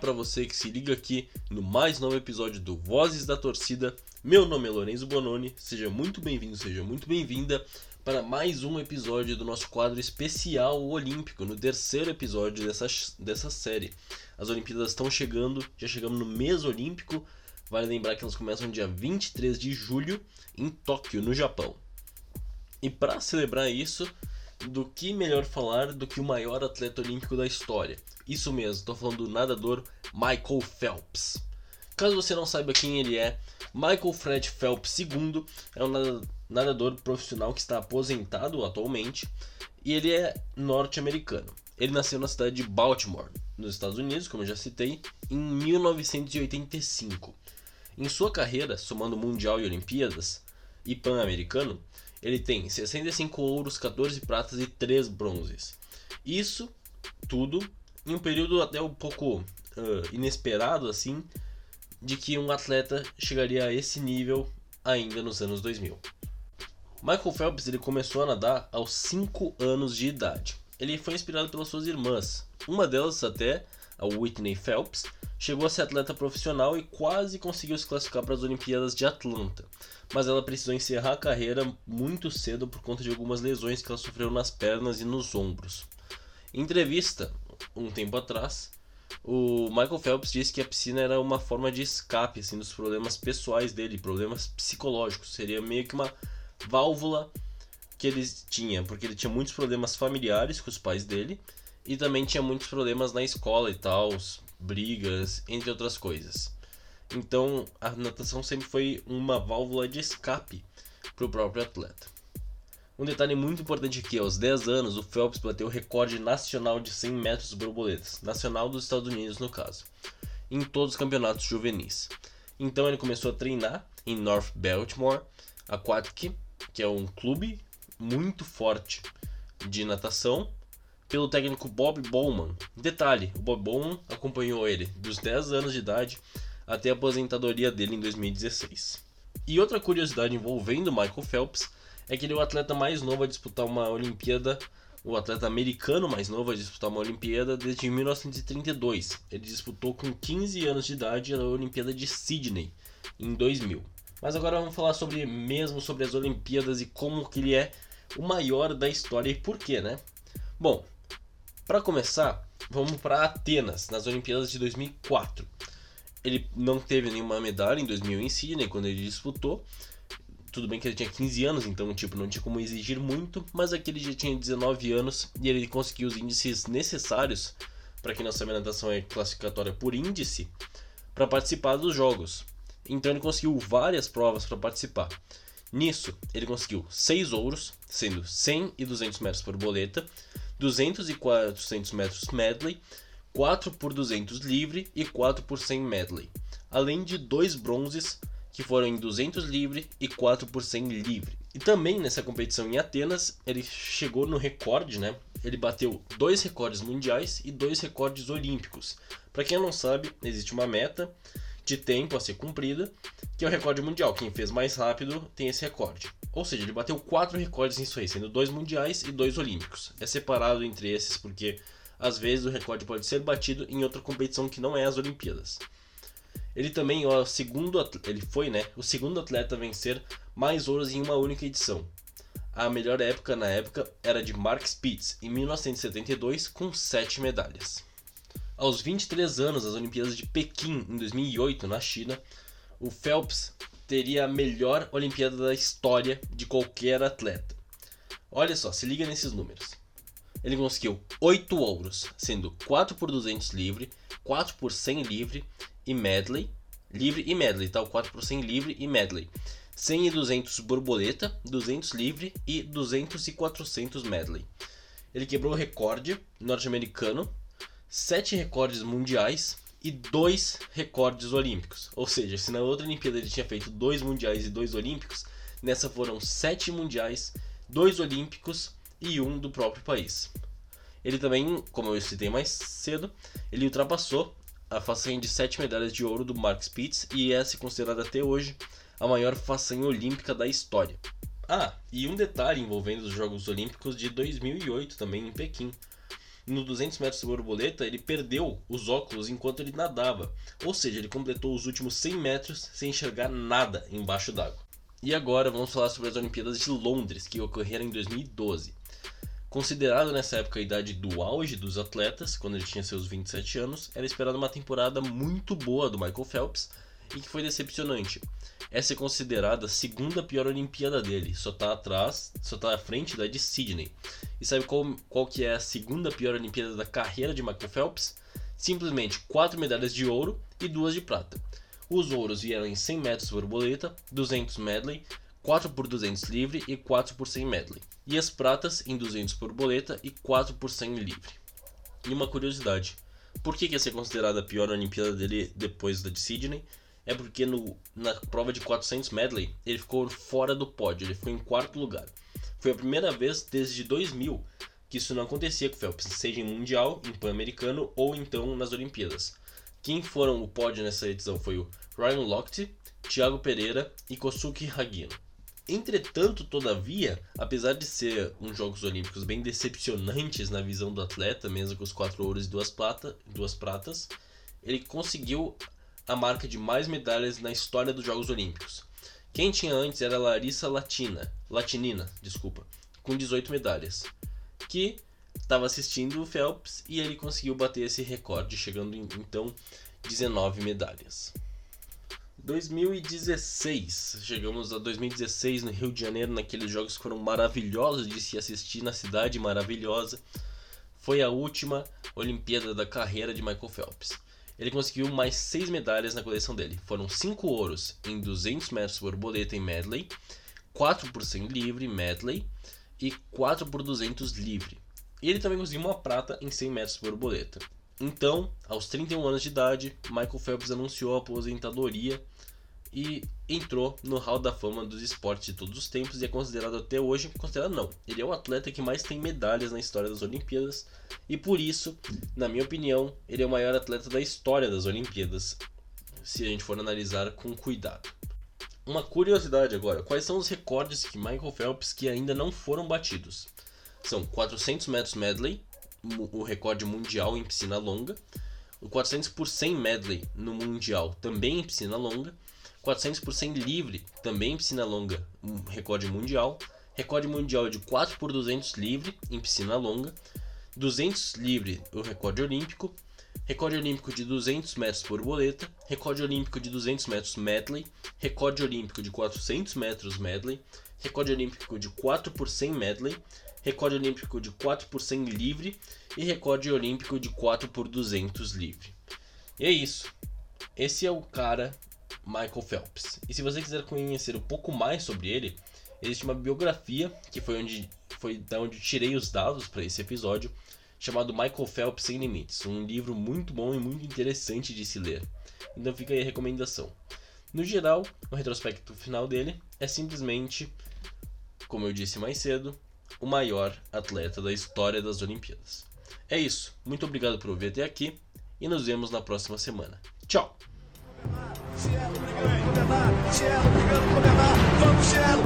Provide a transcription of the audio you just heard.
para você que se liga aqui no mais novo episódio do Vozes da Torcida. Meu nome é Lorenzo Bononi, seja muito bem-vindo, seja muito bem-vinda para mais um episódio do nosso quadro especial olímpico, no terceiro episódio dessa, dessa série. As Olimpíadas estão chegando, já chegamos no mês olímpico. Vale lembrar que elas começam dia 23 de julho em Tóquio, no Japão. E para celebrar isso, do que melhor falar do que o maior atleta olímpico da história? Isso mesmo, estou falando do nadador Michael Phelps. Caso você não saiba quem ele é, Michael Fred Phelps II é um nadador profissional que está aposentado atualmente e ele é norte-americano. Ele nasceu na cidade de Baltimore, nos Estados Unidos, como eu já citei, em 1985. Em sua carreira, somando Mundial e Olimpíadas e Pan-Americano, ele tem 65 ouros, 14 pratas e 3 bronzes. Isso tudo em um período até um pouco uh, inesperado assim, de que um atleta chegaria a esse nível ainda nos anos 2000. Michael Phelps ele começou a nadar aos 5 anos de idade. Ele foi inspirado pelas suas irmãs. Uma delas até, a Whitney Phelps, chegou a ser atleta profissional e quase conseguiu se classificar para as Olimpíadas de Atlanta mas ela precisou encerrar a carreira muito cedo por conta de algumas lesões que ela sofreu nas pernas e nos ombros. Em entrevista, um tempo atrás, o Michael Phelps disse que a piscina era uma forma de escape assim, dos problemas pessoais dele, problemas psicológicos. Seria meio que uma válvula que ele tinha, porque ele tinha muitos problemas familiares com os pais dele e também tinha muitos problemas na escola e tal, brigas, entre outras coisas. Então a natação sempre foi uma válvula de escape para o próprio atleta. Um detalhe muito importante aqui, aos 10 anos o Phelps bateu o recorde nacional de 100 metros borboletas, nacional dos Estados Unidos no caso, em todos os campeonatos juvenis. Então ele começou a treinar em North Baltimore Aquatic, que é um clube muito forte de natação, pelo técnico Bob Bowman. Detalhe, o Bob Bowman acompanhou ele dos 10 anos de idade até a aposentadoria dele em 2016. E outra curiosidade envolvendo Michael Phelps é que ele é o atleta mais novo a disputar uma Olimpíada, o atleta americano mais novo a disputar uma Olimpíada desde 1932. Ele disputou com 15 anos de idade a Olimpíada de Sydney em 2000. Mas agora vamos falar sobre mesmo sobre as Olimpíadas e como que ele é o maior da história e por quê, né? Bom, para começar, vamos para Atenas, nas Olimpíadas de 2004. Ele não teve nenhuma medalha em 2000 em Sydney, quando ele disputou. Tudo bem que ele tinha 15 anos, então tipo, não tinha como exigir muito, mas aqui ele já tinha 19 anos e ele conseguiu os índices necessários, para quem não sabe, natação é classificatória por índice, para participar dos jogos. Então ele conseguiu várias provas para participar. Nisso, ele conseguiu 6 ouros, sendo 100 e 200 metros por boleta, 200 e 400 metros medley, 4 por 200 livre e 4 por 100 medley, além de dois bronzes que foram em 200 livre e 4 por 100 livre. E também nessa competição em Atenas, ele chegou no recorde, né? Ele bateu dois recordes mundiais e dois recordes olímpicos. Para quem não sabe, existe uma meta de tempo a ser cumprida, que é o recorde mundial. Quem fez mais rápido tem esse recorde. Ou seja, ele bateu quatro recordes nisso aí, sendo dois mundiais e dois olímpicos. É separado entre esses porque às vezes o recorde pode ser batido em outra competição que não é as Olimpíadas. Ele também ó, segundo ele foi, né, o segundo atleta a vencer mais ouros em uma única edição. A melhor época na época era de Mark Spitz, em 1972, com 7 medalhas. Aos 23 anos, das Olimpíadas de Pequim, em 2008, na China, o Phelps teria a melhor Olimpíada da história de qualquer atleta. Olha só, se liga nesses números ele conseguiu 8 ouros, sendo 4 por 200 livre, 4 por 100 livre e medley, livre e medley, tá? 4 por 100 livre e medley. 100 e 200 borboleta, 200 livre e 200 e 400 medley. Ele quebrou o recorde norte-americano, 7 recordes mundiais e 2 recordes olímpicos. Ou seja, se na outra Olimpíada ele tinha feito 2 mundiais e 2 olímpicos, nessa foram 7 mundiais, 2 olímpicos e um do próprio país. Ele também, como eu citei mais cedo, ele ultrapassou a façanha de 7 medalhas de ouro do Mark Spitz e é se considerada até hoje a maior façanha olímpica da história. Ah, e um detalhe envolvendo os Jogos Olímpicos de 2008 também em Pequim. No 200 metros de borboleta, ele perdeu os óculos enquanto ele nadava. Ou seja, ele completou os últimos 100 metros sem enxergar nada embaixo d'água. E agora vamos falar sobre as Olimpíadas de Londres, que ocorreram em 2012. Considerado nessa época a idade do auge dos atletas, quando ele tinha seus 27 anos, era esperada uma temporada muito boa do Michael Phelps e que foi decepcionante. Essa é considerada a segunda pior Olimpíada dele, só está atrás, só tá à frente da de Sydney. E sabe qual, qual que é a segunda pior Olimpíada da carreira de Michael Phelps? Simplesmente 4 medalhas de ouro e 2 de prata. Os ouros vieram em 100 metros borboleta, 200 medley, 4 por 200 livre e 4 por 100 medley. E as pratas em 200 borboleta e 4 por 100 livre. E uma curiosidade, por que, que é considerada a pior Olimpíada dele depois da de Sydney? É porque no, na prova de 400 medley ele ficou fora do pódio, ele ficou em quarto lugar. Foi a primeira vez desde 2000 que isso não acontecia com o Phelps, seja em Mundial, em Pan-Americano ou então nas Olimpíadas. Quem foram o pódio nessa edição foi o Ryan Lochte, Thiago Pereira e Kosuke Hagino. Entretanto, todavia, apesar de ser uns Jogos Olímpicos bem decepcionantes na visão do atleta, mesmo com os quatro ouros e duas, plata, duas pratas, ele conseguiu a marca de mais medalhas na história dos Jogos Olímpicos. Quem tinha antes era Larissa Latina, Latinina, desculpa, com 18 medalhas, que estava assistindo o Phelps e ele conseguiu bater esse recorde, chegando em então 19 medalhas. 2016, chegamos a 2016 no Rio de Janeiro, naqueles jogos que foram maravilhosos de se assistir na cidade maravilhosa. Foi a última Olimpíada da carreira de Michael Phelps ele conseguiu mais 6 medalhas na coleção dele. Foram 5 ouros em 200 metros borboleta em medley, 4 por 100 livre medley e 4 por 200 livre. E ele também conseguiu uma prata em 100 metros borboleta. Então, aos 31 anos de idade, Michael Phelps anunciou a aposentadoria e entrou no Hall da Fama dos esportes de todos os tempos e é considerado até hoje, considerado não, ele é o atleta que mais tem medalhas na história das Olimpíadas e por isso, na minha opinião, ele é o maior atleta da história das Olimpíadas, se a gente for analisar com cuidado. Uma curiosidade agora, quais são os recordes que Michael Phelps que ainda não foram batidos? São 400 metros medley, o recorde mundial em piscina longa, o 400 por 100 medley no mundial, também em piscina longa, 400 por 100 livre, também piscina longa, um recorde mundial. Recorde mundial de 4 por 200 livre em piscina longa. 200 livre, o recorde olímpico. Recorde olímpico de 200 metros por boleta. Recorde olímpico de 200 metros medley. Recorde olímpico de 400 metros medley. Recorde olímpico de 4 por 100 medley. Recorde olímpico de 4 por 100 livre. E recorde olímpico de 4 por 200 livre. E é isso. Esse é o cara Michael Phelps. E se você quiser conhecer um pouco mais sobre ele, existe uma biografia que foi onde foi da onde tirei os dados para esse episódio, chamado Michael Phelps Sem Limites, um livro muito bom e muito interessante de se ler. Então fica aí a recomendação. No geral, o retrospecto final dele é simplesmente, como eu disse mais cedo, o maior atleta da história das Olimpíadas. É isso. Muito obrigado por ouvir até aqui e nos vemos na próxima semana. Tchau! Cielo brigando por levar, Cielo brigando vamos, Cielo, vamos, Cielo.